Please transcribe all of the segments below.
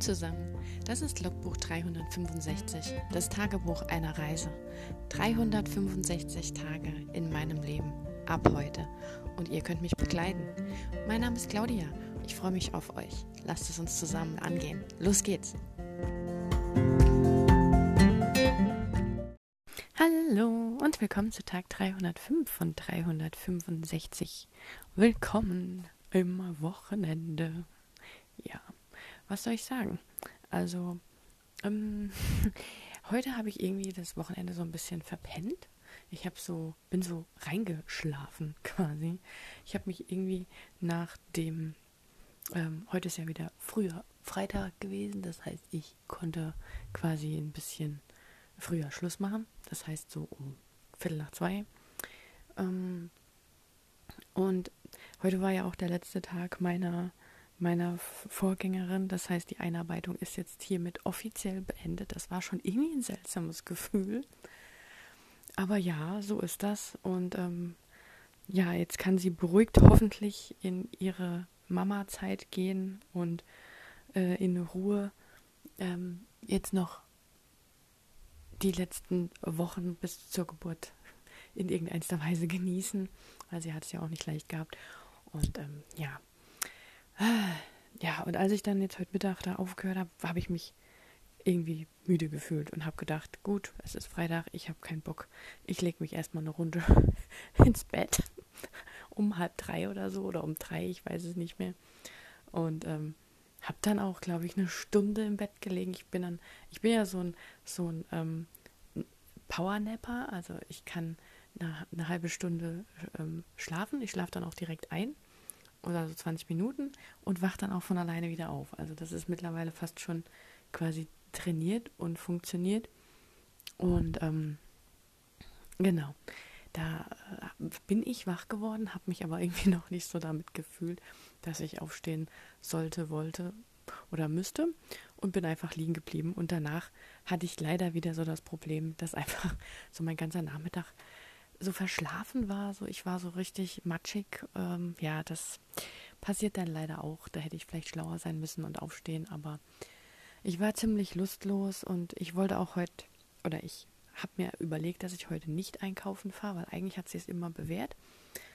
Zusammen, das ist Logbuch 365, das Tagebuch einer Reise. 365 Tage in meinem Leben, ab heute. Und ihr könnt mich begleiten. Mein Name ist Claudia, ich freue mich auf euch. Lasst es uns zusammen angehen. Los geht's! Hallo und willkommen zu Tag 305 von 365. Willkommen im Wochenende. Ja, was soll ich sagen? Also, ähm, heute habe ich irgendwie das Wochenende so ein bisschen verpennt. Ich habe so, bin so reingeschlafen quasi. Ich habe mich irgendwie nach dem, ähm, heute ist ja wieder früher Freitag gewesen, das heißt, ich konnte quasi ein bisschen früher Schluss machen. Das heißt so um Viertel nach zwei. Ähm, und heute war ja auch der letzte Tag meiner meiner Vorgängerin. Das heißt, die Einarbeitung ist jetzt hiermit offiziell beendet. Das war schon irgendwie ein seltsames Gefühl. Aber ja, so ist das. Und ähm, ja, jetzt kann sie beruhigt hoffentlich in ihre Mama-Zeit gehen und äh, in Ruhe ähm, jetzt noch die letzten Wochen bis zur Geburt in irgendeiner Weise genießen, weil sie hat es ja auch nicht leicht gehabt. Und ähm, ja, ja, und als ich dann jetzt heute Mittag da aufgehört habe, habe ich mich irgendwie müde gefühlt und habe gedacht, gut, es ist Freitag, ich habe keinen Bock. Ich lege mich erstmal eine Runde ins Bett. um halb drei oder so oder um drei, ich weiß es nicht mehr. Und ähm, habe dann auch, glaube ich, eine Stunde im Bett gelegen. Ich bin dann, ich bin ja so ein, so ein ähm, Powernapper, also ich kann eine, eine halbe Stunde ähm, schlafen. Ich schlafe dann auch direkt ein oder so 20 Minuten und wacht dann auch von alleine wieder auf. Also das ist mittlerweile fast schon quasi trainiert und funktioniert. Und ähm, genau, da äh, bin ich wach geworden, habe mich aber irgendwie noch nicht so damit gefühlt, dass ich aufstehen sollte, wollte oder müsste und bin einfach liegen geblieben. Und danach hatte ich leider wieder so das Problem, dass einfach so mein ganzer Nachmittag so verschlafen war, so ich war so richtig matschig. Ähm, ja, das passiert dann leider auch. Da hätte ich vielleicht schlauer sein müssen und aufstehen, aber ich war ziemlich lustlos und ich wollte auch heute, oder ich habe mir überlegt, dass ich heute nicht einkaufen fahre, weil eigentlich hat sie es immer bewährt,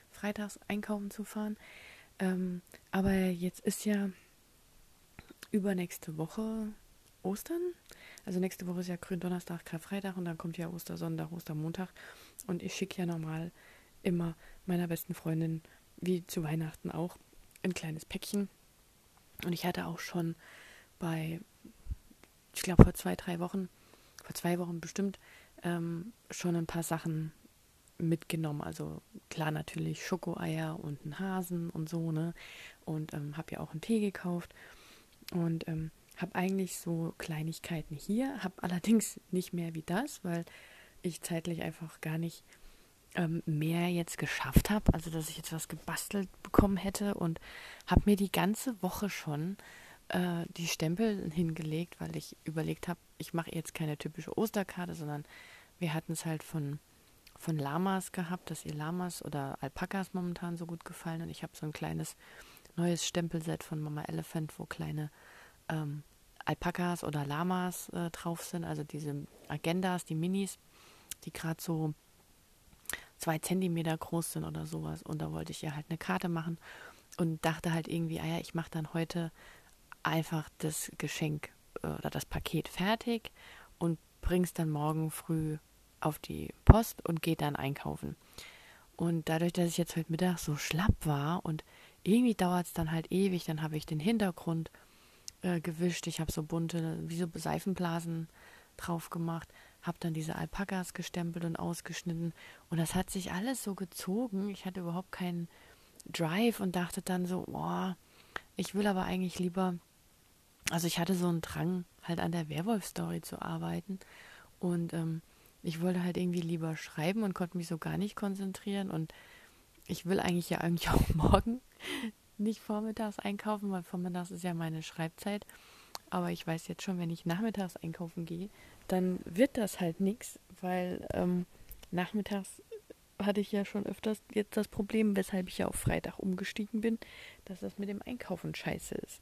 freitags einkaufen zu fahren. Ähm, aber jetzt ist ja übernächste Woche Ostern. Also nächste Woche ist ja Gründonnerstag, Karfreitag und dann kommt ja Ostersonntag, Ostermontag. Und ich schicke ja normal immer meiner besten Freundin, wie zu Weihnachten auch, ein kleines Päckchen. Und ich hatte auch schon bei, ich glaube vor zwei, drei Wochen, vor zwei Wochen bestimmt, ähm, schon ein paar Sachen mitgenommen. Also klar natürlich Schokoeier und einen Hasen und so, ne? Und ähm, habe ja auch einen Tee gekauft. Und ähm, habe eigentlich so Kleinigkeiten hier, habe allerdings nicht mehr wie das, weil ich zeitlich einfach gar nicht ähm, mehr jetzt geschafft habe, also dass ich jetzt was gebastelt bekommen hätte und habe mir die ganze Woche schon äh, die Stempel hingelegt, weil ich überlegt habe, ich mache jetzt keine typische Osterkarte, sondern wir hatten es halt von von Lamas gehabt, dass ihr Lamas oder Alpakas momentan so gut gefallen. Und ich habe so ein kleines neues Stempelset von Mama Elephant, wo kleine ähm, Alpakas oder Lamas äh, drauf sind, also diese Agendas, die Minis, die gerade so zwei Zentimeter groß sind oder sowas. Und da wollte ich ihr halt eine Karte machen und dachte halt irgendwie, ah ja, ich mache dann heute einfach das Geschenk äh, oder das Paket fertig und bring's dann morgen früh auf die Post und geht dann einkaufen. Und dadurch, dass ich jetzt heute Mittag so schlapp war und irgendwie dauert es dann halt ewig, dann habe ich den Hintergrund äh, gewischt. Ich habe so bunte, wie so Seifenblasen drauf gemacht, habe dann diese Alpakas gestempelt und ausgeschnitten. Und das hat sich alles so gezogen. Ich hatte überhaupt keinen Drive und dachte dann so, boah, ich will aber eigentlich lieber, also ich hatte so einen Drang, halt an der Werwolf-Story zu arbeiten. Und ähm, ich wollte halt irgendwie lieber schreiben und konnte mich so gar nicht konzentrieren. Und ich will eigentlich ja eigentlich auch morgen nicht vormittags einkaufen, weil vormittags ist ja meine Schreibzeit. Aber ich weiß jetzt schon, wenn ich nachmittags einkaufen gehe, dann wird das halt nichts, weil ähm, nachmittags hatte ich ja schon öfters jetzt das Problem, weshalb ich ja auf Freitag umgestiegen bin, dass das mit dem Einkaufen scheiße ist.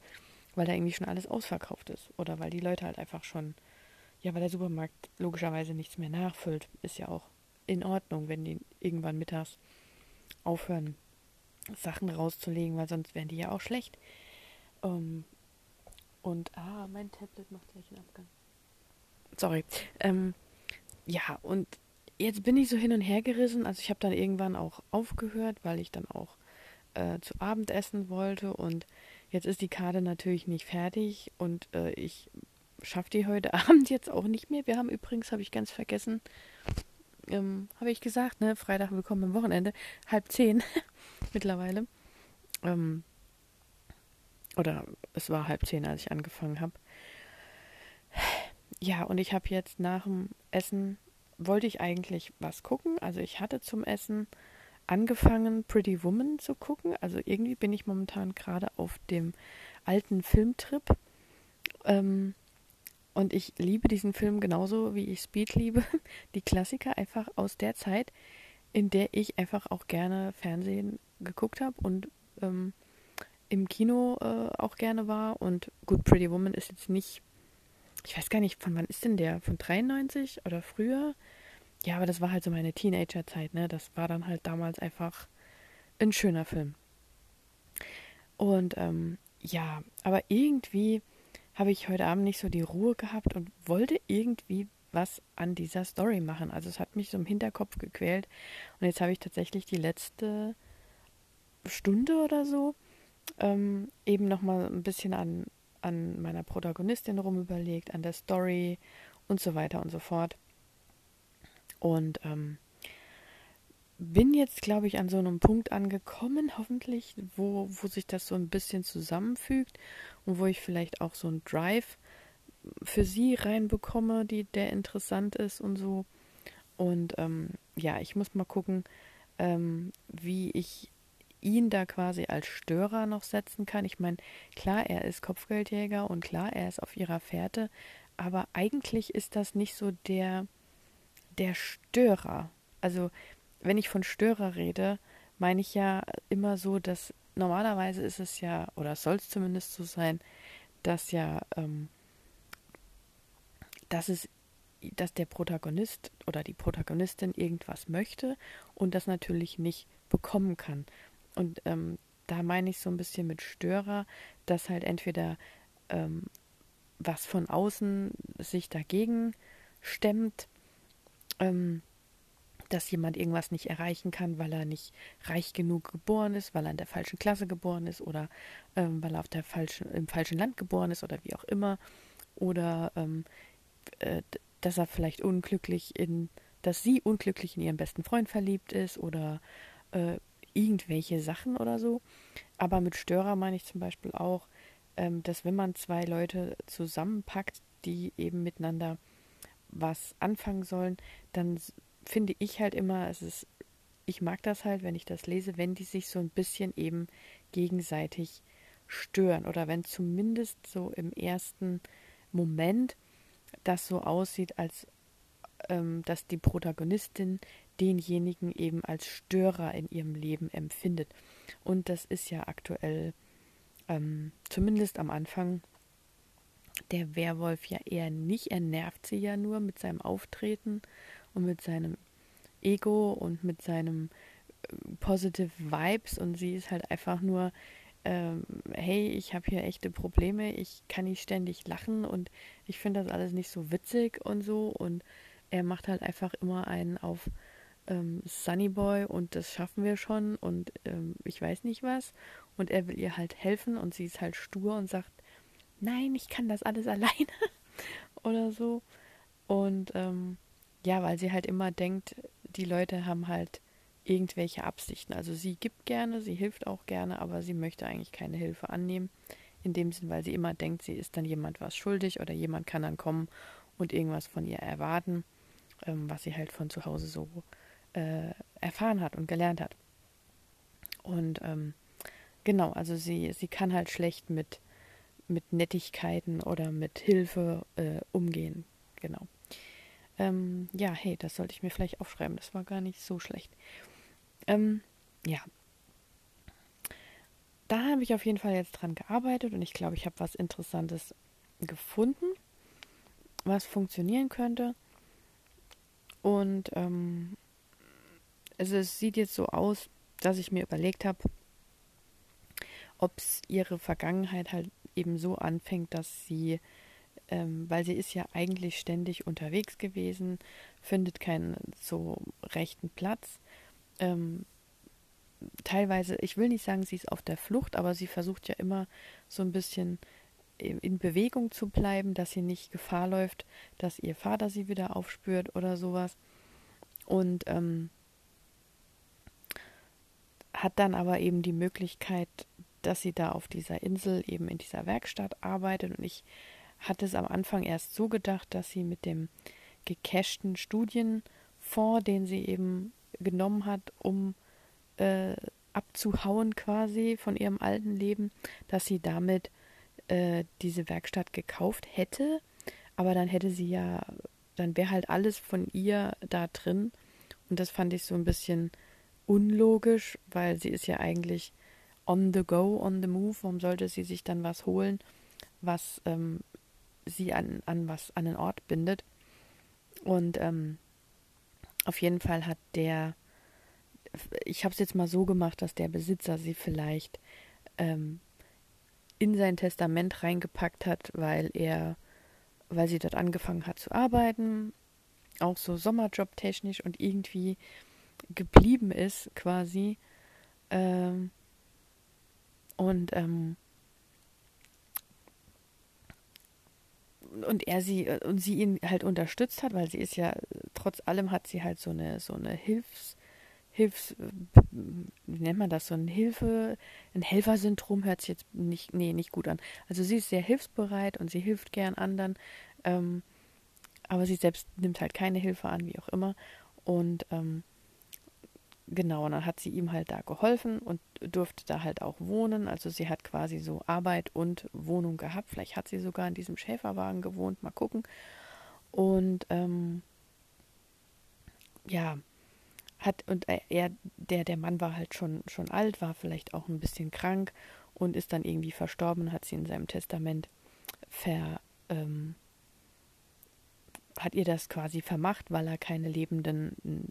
weil da irgendwie schon alles ausverkauft ist. Oder weil die Leute halt einfach schon, ja, weil der Supermarkt logischerweise nichts mehr nachfüllt. Ist ja auch in Ordnung, wenn die irgendwann mittags aufhören, Sachen rauszulegen, weil sonst wären die ja auch schlecht. Ähm, und, ah, mein Tablet macht gleich einen Abgang. Sorry. Ähm, ja, und jetzt bin ich so hin und her gerissen. Also ich habe dann irgendwann auch aufgehört, weil ich dann auch äh, zu Abend essen wollte. Und jetzt ist die Karte natürlich nicht fertig und äh, ich schaffe die heute Abend jetzt auch nicht mehr. Wir haben übrigens, habe ich ganz vergessen, ähm, habe ich gesagt, ne, Freitag willkommen am Wochenende, halb zehn mittlerweile. Ähm, oder es war halb zehn, als ich angefangen habe. Ja, und ich habe jetzt nach dem Essen, wollte ich eigentlich was gucken. Also ich hatte zum Essen angefangen, Pretty Woman zu gucken. Also irgendwie bin ich momentan gerade auf dem alten Filmtrip. Ähm, und ich liebe diesen Film genauso, wie ich Speed liebe. Die Klassiker einfach aus der Zeit, in der ich einfach auch gerne Fernsehen geguckt habe und ähm, im Kino äh, auch gerne war. Und gut, Pretty Woman ist jetzt nicht, ich weiß gar nicht, von wann ist denn der? Von 93 oder früher? Ja, aber das war halt so meine Teenagerzeit, ne? Das war dann halt damals einfach ein schöner Film. Und ähm, ja, aber irgendwie habe ich heute Abend nicht so die Ruhe gehabt und wollte irgendwie was an dieser Story machen. Also es hat mich so im Hinterkopf gequält. Und jetzt habe ich tatsächlich die letzte Stunde oder so ähm, eben nochmal ein bisschen an, an meiner Protagonistin rumüberlegt, an der Story und so weiter und so fort. Und ähm, bin jetzt, glaube ich, an so einem Punkt angekommen, hoffentlich, wo, wo sich das so ein bisschen zusammenfügt und wo ich vielleicht auch so einen Drive für sie reinbekomme, die, der interessant ist und so. Und ähm, ja, ich muss mal gucken, ähm, wie ich ihn da quasi als Störer noch setzen kann. Ich meine, klar, er ist Kopfgeldjäger und klar, er ist auf ihrer Fährte, aber eigentlich ist das nicht so der, der Störer. Also, wenn ich von Störer rede, meine ich ja immer so, dass normalerweise ist es ja, oder soll es zumindest so sein, dass ja, ähm, dass es dass der Protagonist oder die Protagonistin irgendwas möchte und das natürlich nicht bekommen kann. Und ähm, da meine ich so ein bisschen mit Störer, dass halt entweder ähm, was von außen sich dagegen stemmt, ähm, dass jemand irgendwas nicht erreichen kann, weil er nicht reich genug geboren ist, weil er in der falschen Klasse geboren ist oder ähm, weil er auf der falschen, im falschen Land geboren ist oder wie auch immer. Oder ähm, äh, dass er vielleicht unglücklich in, dass sie unglücklich in ihren besten Freund verliebt ist oder äh, irgendwelche Sachen oder so. Aber mit Störer meine ich zum Beispiel auch, ähm, dass wenn man zwei Leute zusammenpackt, die eben miteinander was anfangen sollen, dann finde ich halt immer, es ist, ich mag das halt, wenn ich das lese, wenn die sich so ein bisschen eben gegenseitig stören oder wenn zumindest so im ersten Moment das so aussieht, als ähm, dass die Protagonistin denjenigen eben als Störer in ihrem Leben empfindet. Und das ist ja aktuell, ähm, zumindest am Anfang, der Werwolf ja eher nicht. Er nervt sie ja nur mit seinem Auftreten und mit seinem Ego und mit seinem äh, Positive Vibes. Und sie ist halt einfach nur, ähm, hey, ich habe hier echte Probleme, ich kann nicht ständig lachen und ich finde das alles nicht so witzig und so. Und er macht halt einfach immer einen auf ähm, Sunnyboy und das schaffen wir schon und ähm, ich weiß nicht was. Und er will ihr halt helfen und sie ist halt stur und sagt, nein, ich kann das alles alleine oder so. Und ähm, ja, weil sie halt immer denkt, die Leute haben halt irgendwelche Absichten. Also sie gibt gerne, sie hilft auch gerne, aber sie möchte eigentlich keine Hilfe annehmen. In dem Sinn, weil sie immer denkt, sie ist dann jemand was schuldig oder jemand kann dann kommen und irgendwas von ihr erwarten, ähm, was sie halt von zu Hause so äh, erfahren hat und gelernt hat. Und ähm, genau, also sie, sie kann halt schlecht mit, mit Nettigkeiten oder mit Hilfe äh, umgehen. Genau. Ähm, ja, hey, das sollte ich mir vielleicht aufschreiben. Das war gar nicht so schlecht. Ähm, ja. da habe ich auf jeden Fall jetzt dran gearbeitet und ich glaube, ich habe was Interessantes gefunden, was funktionieren könnte. Und ähm, also es sieht jetzt so aus, dass ich mir überlegt habe, ob es ihre Vergangenheit halt eben so anfängt, dass sie, ähm, weil sie ist ja eigentlich ständig unterwegs gewesen, findet keinen so rechten Platz. Ähm, teilweise, ich will nicht sagen, sie ist auf der Flucht, aber sie versucht ja immer so ein bisschen in Bewegung zu bleiben, dass sie nicht Gefahr läuft, dass ihr Vater sie wieder aufspürt oder sowas. Und ähm, hat dann aber eben die Möglichkeit, dass sie da auf dieser Insel eben in dieser Werkstatt arbeitet. Und ich hatte es am Anfang erst so gedacht, dass sie mit dem gecashten Studienfonds, den sie eben genommen hat, um äh, abzuhauen quasi von ihrem alten Leben, dass sie damit äh, diese Werkstatt gekauft hätte. Aber dann hätte sie ja, dann wäre halt alles von ihr da drin. Und das fand ich so ein bisschen unlogisch, weil sie ist ja eigentlich on the go, on the move. Warum sollte sie sich dann was holen, was ähm, sie an, an was, an einen Ort bindet? Und ähm, auf jeden Fall hat der, ich habe es jetzt mal so gemacht, dass der Besitzer sie vielleicht ähm, in sein Testament reingepackt hat, weil er, weil sie dort angefangen hat zu arbeiten, auch so Sommerjob technisch und irgendwie geblieben ist, quasi. Ähm, und ähm, und er sie und sie ihn halt unterstützt hat, weil sie ist ja trotz allem hat sie halt so eine so eine Hilfs Hilfs wie nennt man das so ein Hilfe ein Helfersyndrom hört sich jetzt nicht nee nicht gut an. Also sie ist sehr hilfsbereit und sie hilft gern anderen, ähm, aber sie selbst nimmt halt keine Hilfe an, wie auch immer und ähm, Genau, und dann hat sie ihm halt da geholfen und durfte da halt auch wohnen. Also sie hat quasi so Arbeit und Wohnung gehabt. Vielleicht hat sie sogar in diesem Schäferwagen gewohnt, mal gucken. Und ähm, ja, hat und er, der, der Mann war halt schon, schon alt, war vielleicht auch ein bisschen krank und ist dann irgendwie verstorben, hat sie in seinem Testament ver, ähm, hat ihr das quasi vermacht, weil er keine lebenden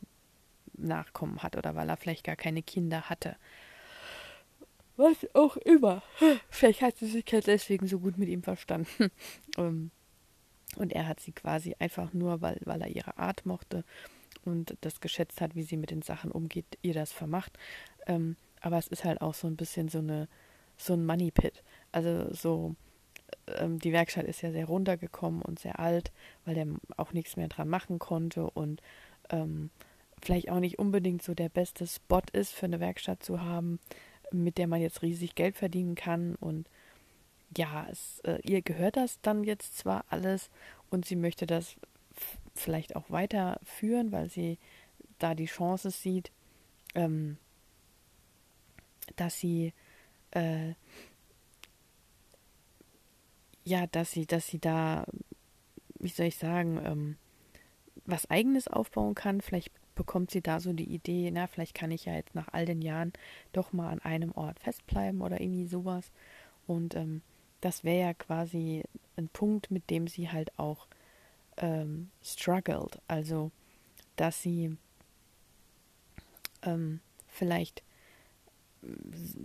Nachkommen hat oder weil er vielleicht gar keine Kinder hatte. Was auch immer. Vielleicht hat sie sich halt deswegen so gut mit ihm verstanden. Ähm, und er hat sie quasi einfach nur, weil, weil er ihre Art mochte und das geschätzt hat, wie sie mit den Sachen umgeht, ihr das vermacht. Ähm, aber es ist halt auch so ein bisschen so eine so ein Money Pit. Also so ähm, die Werkstatt ist ja sehr runtergekommen und sehr alt, weil er auch nichts mehr dran machen konnte und ähm, vielleicht auch nicht unbedingt so der beste Spot ist für eine Werkstatt zu haben, mit der man jetzt riesig Geld verdienen kann. Und ja, es, äh, ihr gehört das dann jetzt zwar alles und sie möchte das vielleicht auch weiterführen, weil sie da die Chance sieht, ähm, dass sie äh, ja, dass sie, dass sie da, wie soll ich sagen, ähm, was eigenes aufbauen kann, vielleicht bekommt sie da so die Idee, na, vielleicht kann ich ja jetzt nach all den Jahren doch mal an einem Ort festbleiben oder irgendwie sowas. Und ähm, das wäre ja quasi ein Punkt, mit dem sie halt auch ähm, struggled. Also, dass sie ähm, vielleicht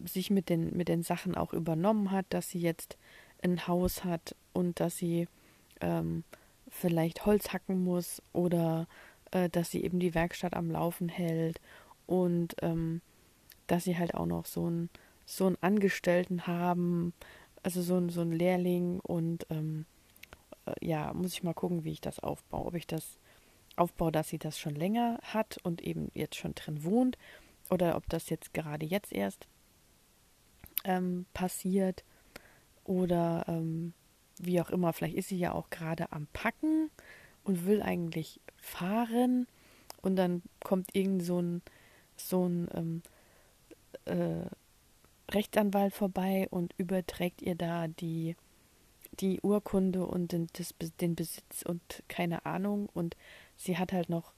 sich mit den, mit den Sachen auch übernommen hat, dass sie jetzt ein Haus hat und dass sie ähm, vielleicht Holz hacken muss oder äh, dass sie eben die Werkstatt am Laufen hält und ähm, dass sie halt auch noch so einen so einen Angestellten haben, also so, ein, so einen Lehrling und ähm, äh, ja, muss ich mal gucken, wie ich das aufbaue. Ob ich das aufbaue, dass sie das schon länger hat und eben jetzt schon drin wohnt oder ob das jetzt gerade jetzt erst ähm, passiert oder ähm, wie auch immer. Vielleicht ist sie ja auch gerade am Packen und will eigentlich fahren. Und dann kommt irgend so ein, so ein ähm, äh, Rechtsanwalt vorbei und überträgt ihr da die, die Urkunde und den, das, den Besitz und keine Ahnung. Und sie hat halt noch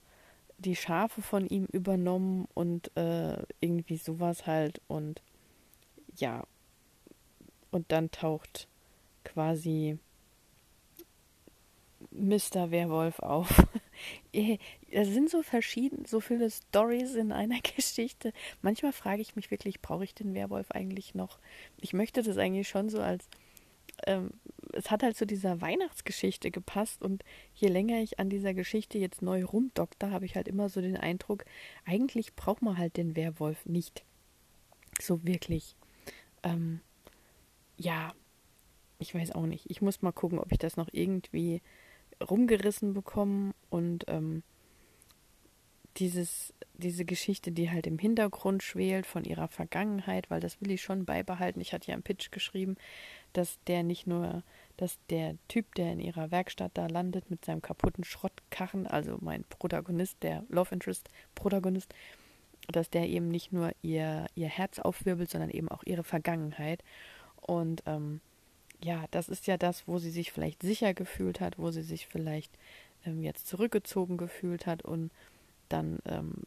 die Schafe von ihm übernommen und äh, irgendwie sowas halt. Und ja, und dann taucht quasi Mr. Werwolf auf. es sind so verschieden, so viele Stories in einer Geschichte. Manchmal frage ich mich wirklich, brauche ich den Werwolf eigentlich noch? Ich möchte das eigentlich schon so als ähm, es hat halt zu dieser Weihnachtsgeschichte gepasst und je länger ich an dieser Geschichte jetzt neu rumdokter, habe ich halt immer so den Eindruck, eigentlich braucht man halt den Werwolf nicht. So wirklich. Ähm, ja, ich weiß auch nicht. Ich muss mal gucken, ob ich das noch irgendwie rumgerissen bekomme und ähm, dieses, diese Geschichte, die halt im Hintergrund schwelt von ihrer Vergangenheit, weil das will ich schon beibehalten. Ich hatte ja im Pitch geschrieben, dass der nicht nur, dass der Typ, der in ihrer Werkstatt da landet mit seinem kaputten Schrottkarren, also mein Protagonist, der Love Interest Protagonist, dass der eben nicht nur ihr, ihr Herz aufwirbelt, sondern eben auch ihre Vergangenheit. Und ähm, ja, das ist ja das, wo sie sich vielleicht sicher gefühlt hat, wo sie sich vielleicht ähm, jetzt zurückgezogen gefühlt hat und dann ähm,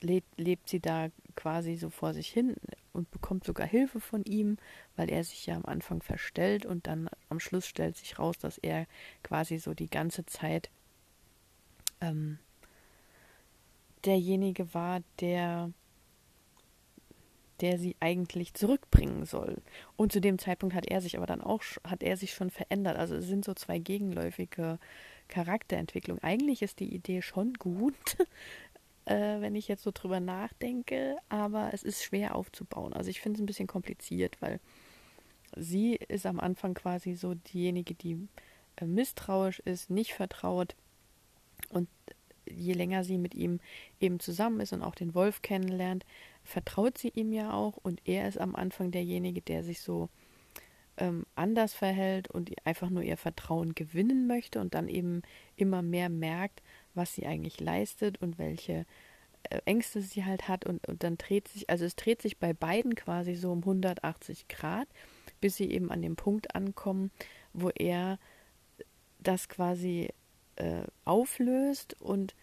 lebt, lebt sie da quasi so vor sich hin und bekommt sogar Hilfe von ihm, weil er sich ja am Anfang verstellt und dann am Schluss stellt sich raus, dass er quasi so die ganze Zeit ähm, derjenige war, der der sie eigentlich zurückbringen soll. Und zu dem Zeitpunkt hat er sich aber dann auch hat er sich schon verändert. Also es sind so zwei gegenläufige Charakterentwicklungen. Eigentlich ist die Idee schon gut, äh, wenn ich jetzt so drüber nachdenke, aber es ist schwer aufzubauen. Also ich finde es ein bisschen kompliziert, weil sie ist am Anfang quasi so diejenige, die äh, misstrauisch ist, nicht vertraut und je länger sie mit ihm eben zusammen ist und auch den Wolf kennenlernt, vertraut sie ihm ja auch und er ist am Anfang derjenige, der sich so ähm, anders verhält und einfach nur ihr Vertrauen gewinnen möchte und dann eben immer mehr merkt, was sie eigentlich leistet und welche äh, Ängste sie halt hat und, und dann dreht sich, also es dreht sich bei beiden quasi so um 180 Grad, bis sie eben an dem Punkt ankommen, wo er das quasi äh, auflöst und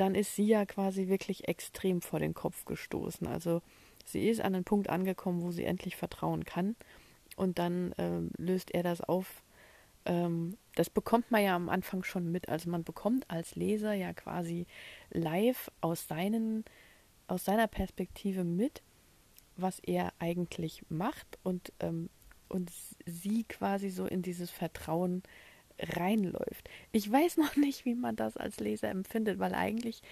dann ist sie ja quasi wirklich extrem vor den Kopf gestoßen. Also sie ist an einen Punkt angekommen, wo sie endlich vertrauen kann und dann ähm, löst er das auf. Ähm, das bekommt man ja am Anfang schon mit. Also man bekommt als Leser ja quasi live aus, seinen, aus seiner Perspektive mit, was er eigentlich macht und, ähm, und sie quasi so in dieses Vertrauen reinläuft. Ich weiß noch nicht, wie man das als Leser empfindet, weil eigentlich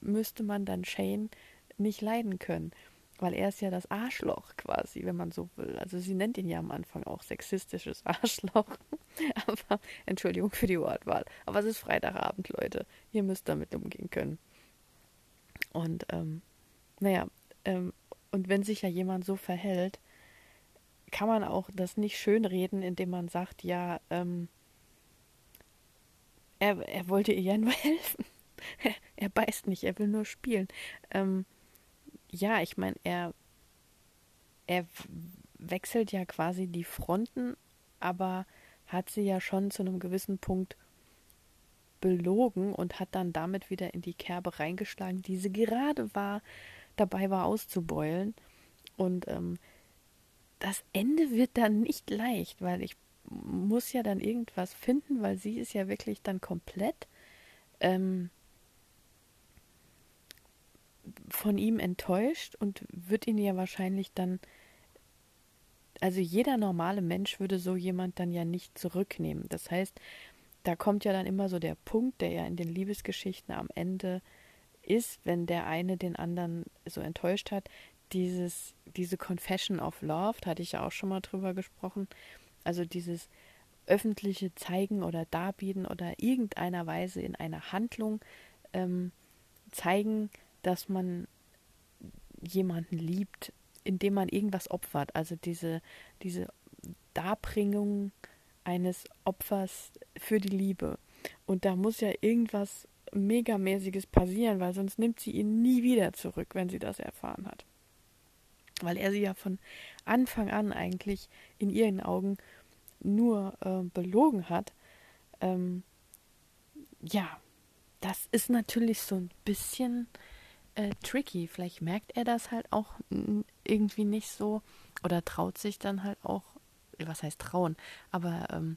müsste man dann Shane nicht leiden können weil er ist ja das Arschloch quasi, wenn man so will. Also sie nennt ihn ja am Anfang auch sexistisches Arschloch. aber Entschuldigung für die Wortwahl. Aber es ist Freitagabend, Leute. Ihr müsst damit umgehen können. Und ähm, naja, ähm, und wenn sich ja jemand so verhält, kann man auch das nicht schönreden, indem man sagt, ja, ähm, er, er wollte ihr ja nur helfen. er beißt nicht, er will nur spielen. Ähm, ja, ich meine, er, er wechselt ja quasi die Fronten, aber hat sie ja schon zu einem gewissen Punkt belogen und hat dann damit wieder in die Kerbe reingeschlagen, die sie gerade war, dabei war auszubeulen. Und ähm, das Ende wird dann nicht leicht, weil ich muss ja dann irgendwas finden, weil sie ist ja wirklich dann komplett ähm, von ihm enttäuscht und wird ihn ja wahrscheinlich dann, also jeder normale Mensch würde so jemand dann ja nicht zurücknehmen. Das heißt, da kommt ja dann immer so der Punkt, der ja in den Liebesgeschichten am Ende ist, wenn der eine den anderen so enttäuscht hat, dieses, diese Confession of Love, da hatte ich ja auch schon mal drüber gesprochen, also dieses öffentliche Zeigen oder Darbieten oder irgendeiner Weise in einer Handlung ähm, zeigen, dass man jemanden liebt, indem man irgendwas opfert. Also diese, diese Darbringung eines Opfers für die Liebe. Und da muss ja irgendwas Megamäßiges passieren, weil sonst nimmt sie ihn nie wieder zurück, wenn sie das erfahren hat. Weil er sie ja von Anfang an eigentlich in ihren Augen nur äh, belogen hat. Ähm, ja, das ist natürlich so ein bisschen äh, tricky. Vielleicht merkt er das halt auch irgendwie nicht so oder traut sich dann halt auch, was heißt trauen, aber ähm,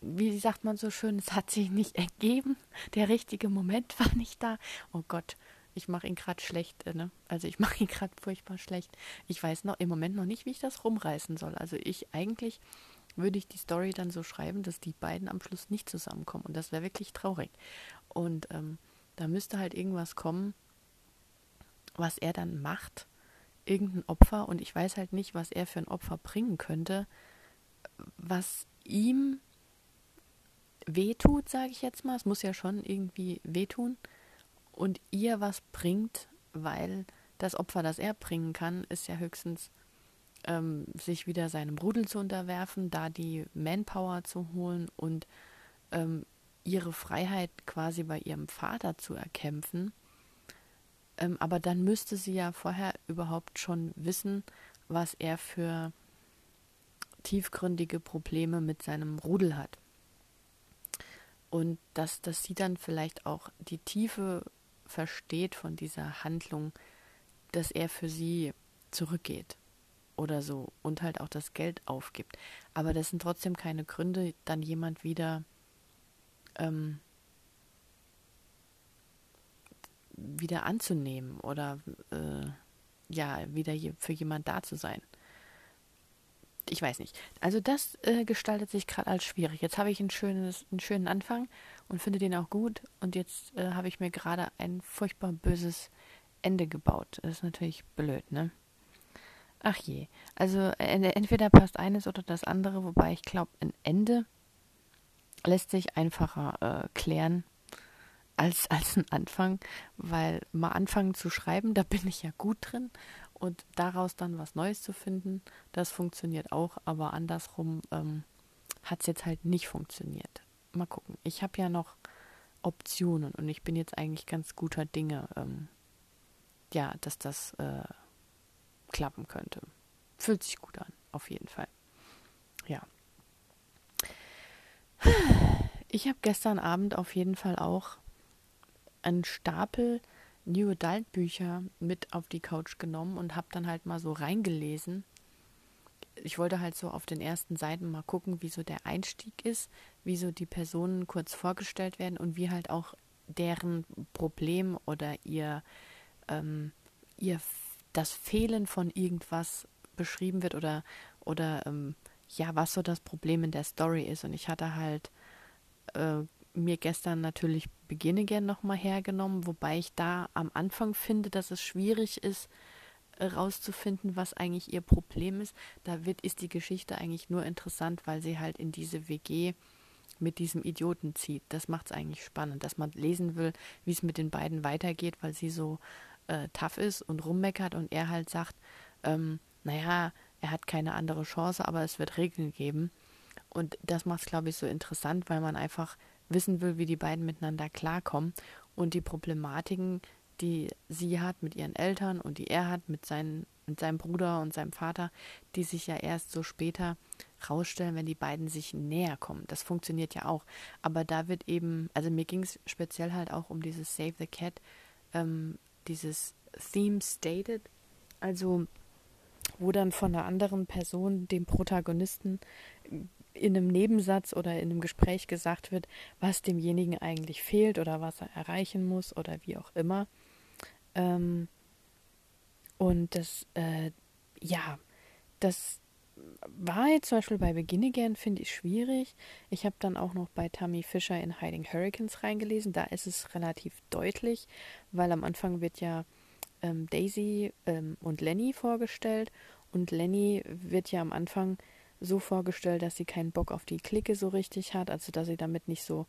wie sagt man so schön, es hat sich nicht ergeben, der richtige Moment war nicht da. Oh Gott, ich mache ihn gerade schlecht, äh, ne? Also ich mache ihn gerade furchtbar schlecht. Ich weiß noch im Moment noch nicht, wie ich das rumreißen soll. Also ich eigentlich würde ich die Story dann so schreiben, dass die beiden am Schluss nicht zusammenkommen. Und das wäre wirklich traurig. Und ähm, da müsste halt irgendwas kommen, was er dann macht. Irgendein Opfer. Und ich weiß halt nicht, was er für ein Opfer bringen könnte, was ihm wehtut, sage ich jetzt mal. Es muss ja schon irgendwie wehtun. Und ihr was bringt, weil das Opfer, das er bringen kann, ist ja höchstens ähm, sich wieder seinem Rudel zu unterwerfen, da die Manpower zu holen und ähm, ihre Freiheit quasi bei ihrem Vater zu erkämpfen. Ähm, aber dann müsste sie ja vorher überhaupt schon wissen, was er für tiefgründige Probleme mit seinem Rudel hat. Und dass, dass sie dann vielleicht auch die Tiefe versteht von dieser Handlung, dass er für sie zurückgeht oder so und halt auch das Geld aufgibt. Aber das sind trotzdem keine Gründe, dann jemand wieder ähm, wieder anzunehmen oder äh, ja, wieder für jemand da zu sein. Ich weiß nicht. Also das äh, gestaltet sich gerade als schwierig. Jetzt habe ich ein schönes, einen schönen Anfang und finde den auch gut. Und jetzt äh, habe ich mir gerade ein furchtbar böses Ende gebaut. Das ist natürlich blöd, ne? Ach je. Also entweder passt eines oder das andere, wobei ich glaube, ein Ende lässt sich einfacher äh, klären als, als ein Anfang, weil mal anfangen zu schreiben, da bin ich ja gut drin und daraus dann was Neues zu finden, das funktioniert auch, aber andersrum ähm, hat es jetzt halt nicht funktioniert. Mal gucken. Ich habe ja noch Optionen und ich bin jetzt eigentlich ganz guter Dinge, ähm, ja, dass das äh, klappen könnte. Fühlt sich gut an, auf jeden Fall. Ja. Ich habe gestern Abend auf jeden Fall auch einen Stapel New Adult Bücher mit auf die Couch genommen und habe dann halt mal so reingelesen. Ich wollte halt so auf den ersten Seiten mal gucken, wie so der Einstieg ist, wie so die Personen kurz vorgestellt werden und wie halt auch deren Problem oder ihr, ähm, ihr das Fehlen von irgendwas beschrieben wird oder, oder ähm, ja, was so das Problem in der Story ist. Und ich hatte halt äh, mir gestern natürlich Beginne gern nochmal hergenommen, wobei ich da am Anfang finde, dass es schwierig ist, rauszufinden, was eigentlich ihr Problem ist. Da wird, ist die Geschichte eigentlich nur interessant, weil sie halt in diese WG mit diesem Idioten zieht. Das macht es eigentlich spannend, dass man lesen will, wie es mit den beiden weitergeht, weil sie so äh, tough ist und rummeckert und er halt sagt, ähm, naja, er hat keine andere Chance, aber es wird Regeln geben. Und das macht es, glaube ich, so interessant, weil man einfach wissen will, wie die beiden miteinander klarkommen und die Problematiken, die sie hat mit ihren Eltern und die er hat mit, seinen, mit seinem Bruder und seinem Vater, die sich ja erst so später rausstellen, wenn die beiden sich näher kommen. Das funktioniert ja auch. Aber da wird eben, also mir ging es speziell halt auch um dieses Save the Cat, ähm, dieses Theme stated, also wo dann von einer anderen Person, dem Protagonisten, in einem Nebensatz oder in einem Gespräch gesagt wird, was demjenigen eigentlich fehlt oder was er erreichen muss oder wie auch immer. Ähm, und das, äh, ja, das war jetzt zum Beispiel bei Begin Again, finde ich schwierig. Ich habe dann auch noch bei Tammy Fisher in Hiding Hurricanes reingelesen. Da ist es relativ deutlich, weil am Anfang wird ja ähm, Daisy ähm, und Lenny vorgestellt. Und Lenny wird ja am Anfang so vorgestellt, dass sie keinen Bock auf die Clique so richtig hat, also dass sie damit nicht so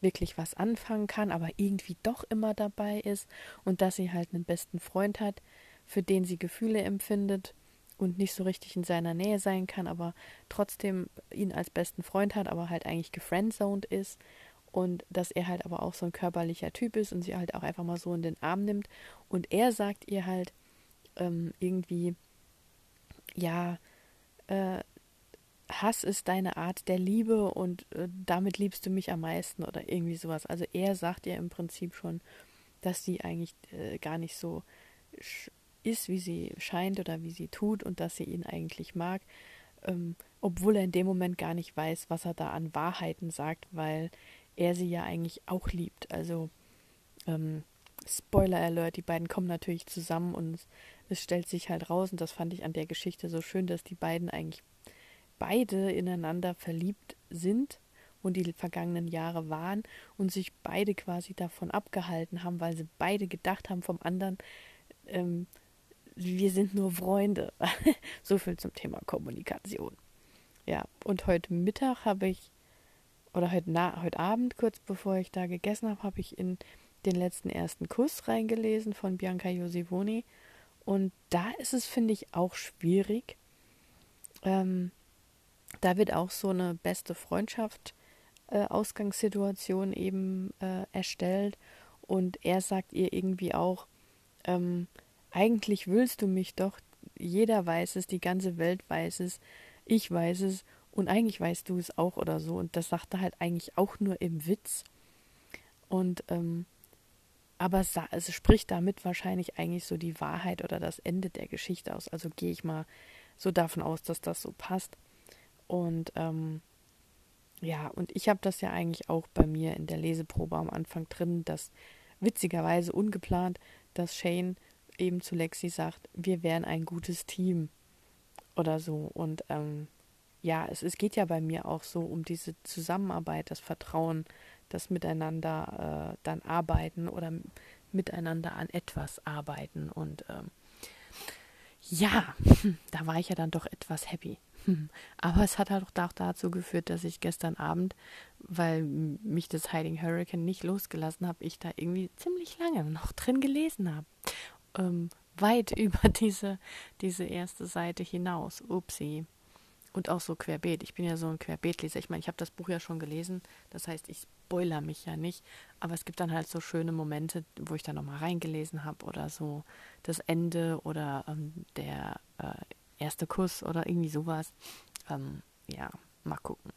wirklich was anfangen kann, aber irgendwie doch immer dabei ist und dass sie halt einen besten Freund hat, für den sie Gefühle empfindet und nicht so richtig in seiner Nähe sein kann, aber trotzdem ihn als besten Freund hat, aber halt eigentlich gefriendzoned ist und dass er halt aber auch so ein körperlicher Typ ist und sie halt auch einfach mal so in den Arm nimmt und er sagt ihr halt ähm, irgendwie, ja, äh, Hass ist deine Art der Liebe und äh, damit liebst du mich am meisten oder irgendwie sowas. Also er sagt ihr im Prinzip schon, dass sie eigentlich äh, gar nicht so ist, wie sie scheint oder wie sie tut und dass sie ihn eigentlich mag, ähm, obwohl er in dem Moment gar nicht weiß, was er da an Wahrheiten sagt, weil er sie ja eigentlich auch liebt. Also ähm, Spoiler Alert, die beiden kommen natürlich zusammen und es stellt sich halt raus, und das fand ich an der Geschichte so schön, dass die beiden eigentlich beide ineinander verliebt sind und die vergangenen Jahre waren und sich beide quasi davon abgehalten haben, weil sie beide gedacht haben vom anderen, ähm, wir sind nur Freunde. so viel zum Thema Kommunikation. Ja, und heute Mittag habe ich, oder heute, na, heute Abend, kurz bevor ich da gegessen habe, habe ich in den letzten ersten Kuss reingelesen von Bianca Josivoni. Und da ist es, finde ich, auch schwierig. Ähm, da wird auch so eine beste Freundschaft äh, Ausgangssituation eben äh, erstellt. Und er sagt ihr irgendwie auch, ähm, eigentlich willst du mich doch, jeder weiß es, die ganze Welt weiß es, ich weiß es und eigentlich weißt du es auch oder so. Und das sagt er halt eigentlich auch nur im Witz. Und ähm, aber es, es spricht damit wahrscheinlich eigentlich so die Wahrheit oder das Ende der Geschichte aus. Also gehe ich mal so davon aus, dass das so passt. Und ähm, ja, und ich habe das ja eigentlich auch bei mir in der Leseprobe am Anfang drin, dass witzigerweise ungeplant, dass Shane eben zu Lexi sagt, wir wären ein gutes Team oder so. Und ähm, ja, es, es geht ja bei mir auch so um diese Zusammenarbeit, das Vertrauen, das Miteinander äh, dann arbeiten oder miteinander an etwas arbeiten. Und ähm, ja, da war ich ja dann doch etwas happy. Aber es hat halt auch dazu geführt, dass ich gestern Abend, weil mich das Hiding Hurricane nicht losgelassen habe, ich da irgendwie ziemlich lange noch drin gelesen habe. Ähm, weit über diese, diese erste Seite hinaus. Upsi. Und auch so querbeet. Ich bin ja so ein Querbeetleser. Ich meine, ich habe das Buch ja schon gelesen. Das heißt, ich spoiler mich ja nicht. Aber es gibt dann halt so schöne Momente, wo ich da nochmal reingelesen habe oder so das Ende oder ähm, der äh, erste Kuss oder irgendwie sowas. Ähm, ja, mal gucken.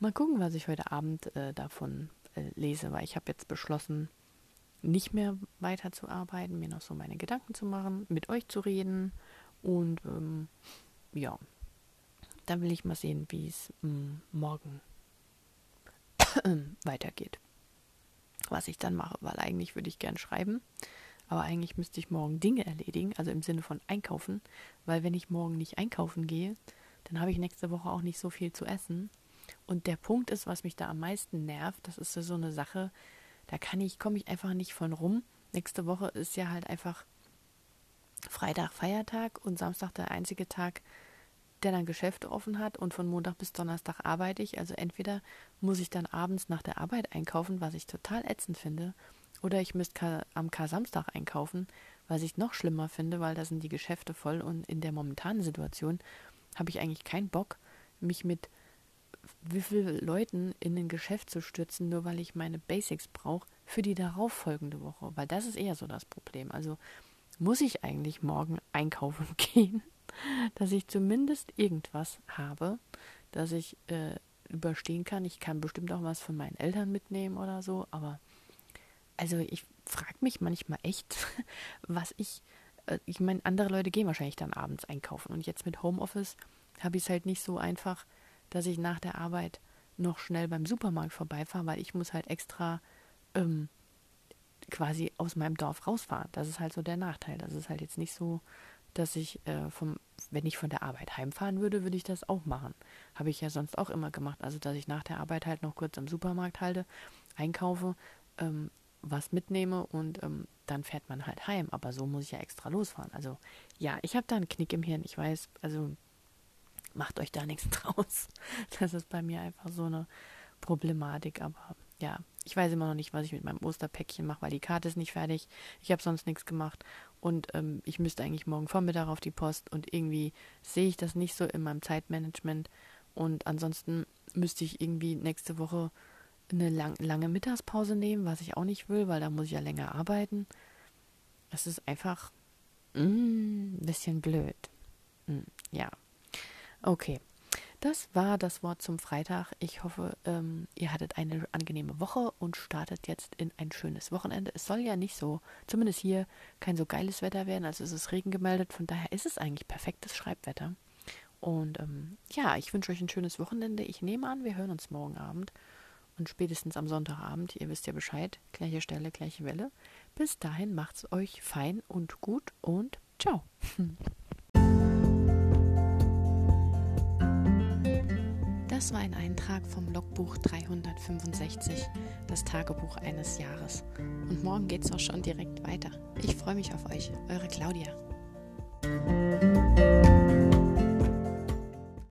Mal gucken, was ich heute Abend äh, davon äh, lese, weil ich habe jetzt beschlossen, nicht mehr weiterzuarbeiten, mir noch so meine Gedanken zu machen, mit euch zu reden und ähm, ja, dann will ich mal sehen, wie es ähm, morgen weitergeht. Was ich dann mache, weil eigentlich würde ich gern schreiben, aber eigentlich müsste ich morgen Dinge erledigen, also im Sinne von einkaufen, weil wenn ich morgen nicht einkaufen gehe, dann habe ich nächste Woche auch nicht so viel zu essen. Und der Punkt ist, was mich da am meisten nervt, das ist so eine Sache, da kann ich, komme ich einfach nicht von rum. Nächste Woche ist ja halt einfach Freitag Feiertag und Samstag der einzige Tag, der dann Geschäfte offen hat und von Montag bis Donnerstag arbeite ich. Also entweder muss ich dann abends nach der Arbeit einkaufen, was ich total ätzend finde, oder ich müsste am Kar-Samstag einkaufen, was ich noch schlimmer finde, weil da sind die Geschäfte voll und in der momentanen Situation habe ich eigentlich keinen Bock, mich mit wie viele Leuten in ein Geschäft zu stürzen, nur weil ich meine Basics brauche für die darauffolgende Woche. Weil das ist eher so das Problem. Also muss ich eigentlich morgen einkaufen gehen, dass ich zumindest irgendwas habe, dass ich äh, überstehen kann. Ich kann bestimmt auch was von meinen Eltern mitnehmen oder so, aber also ich frage mich manchmal echt, was ich, äh, ich meine, andere Leute gehen wahrscheinlich dann abends einkaufen und jetzt mit Homeoffice habe ich es halt nicht so einfach, dass ich nach der Arbeit noch schnell beim Supermarkt vorbeifahre, weil ich muss halt extra ähm, quasi aus meinem Dorf rausfahren. Das ist halt so der Nachteil. Das ist halt jetzt nicht so, dass ich äh, vom, wenn ich von der Arbeit heimfahren würde, würde ich das auch machen. Habe ich ja sonst auch immer gemacht. Also dass ich nach der Arbeit halt noch kurz am Supermarkt halte, einkaufe, ähm, was mitnehme und ähm, dann fährt man halt heim. Aber so muss ich ja extra losfahren. Also ja, ich habe da einen Knick im Hirn. Ich weiß, also macht euch da nichts draus. Das ist bei mir einfach so eine Problematik. Aber ja, ich weiß immer noch nicht, was ich mit meinem Osterpäckchen mache, weil die Karte ist nicht fertig. Ich habe sonst nichts gemacht. Und ähm, ich müsste eigentlich morgen Vormittag auf die Post. Und irgendwie sehe ich das nicht so in meinem Zeitmanagement. Und ansonsten müsste ich irgendwie nächste Woche eine lang, lange Mittagspause nehmen, was ich auch nicht will, weil da muss ich ja länger arbeiten. Es ist einfach mm, ein bisschen blöd. Mm, ja. Okay. Das war das Wort zum Freitag. Ich hoffe, ähm, ihr hattet eine angenehme Woche und startet jetzt in ein schönes Wochenende. Es soll ja nicht so, zumindest hier, kein so geiles Wetter werden. Also es ist Regen gemeldet. Von daher ist es eigentlich perfektes Schreibwetter. Und ähm, ja, ich wünsche euch ein schönes Wochenende. Ich nehme an, wir hören uns morgen Abend und spätestens am Sonntagabend. Ihr wisst ja Bescheid. Gleiche Stelle, gleiche Welle. Bis dahin macht's euch fein und gut und ciao. Das war ein Eintrag vom Logbuch 365, das Tagebuch eines Jahres. Und morgen geht's auch schon direkt weiter. Ich freue mich auf euch, eure Claudia.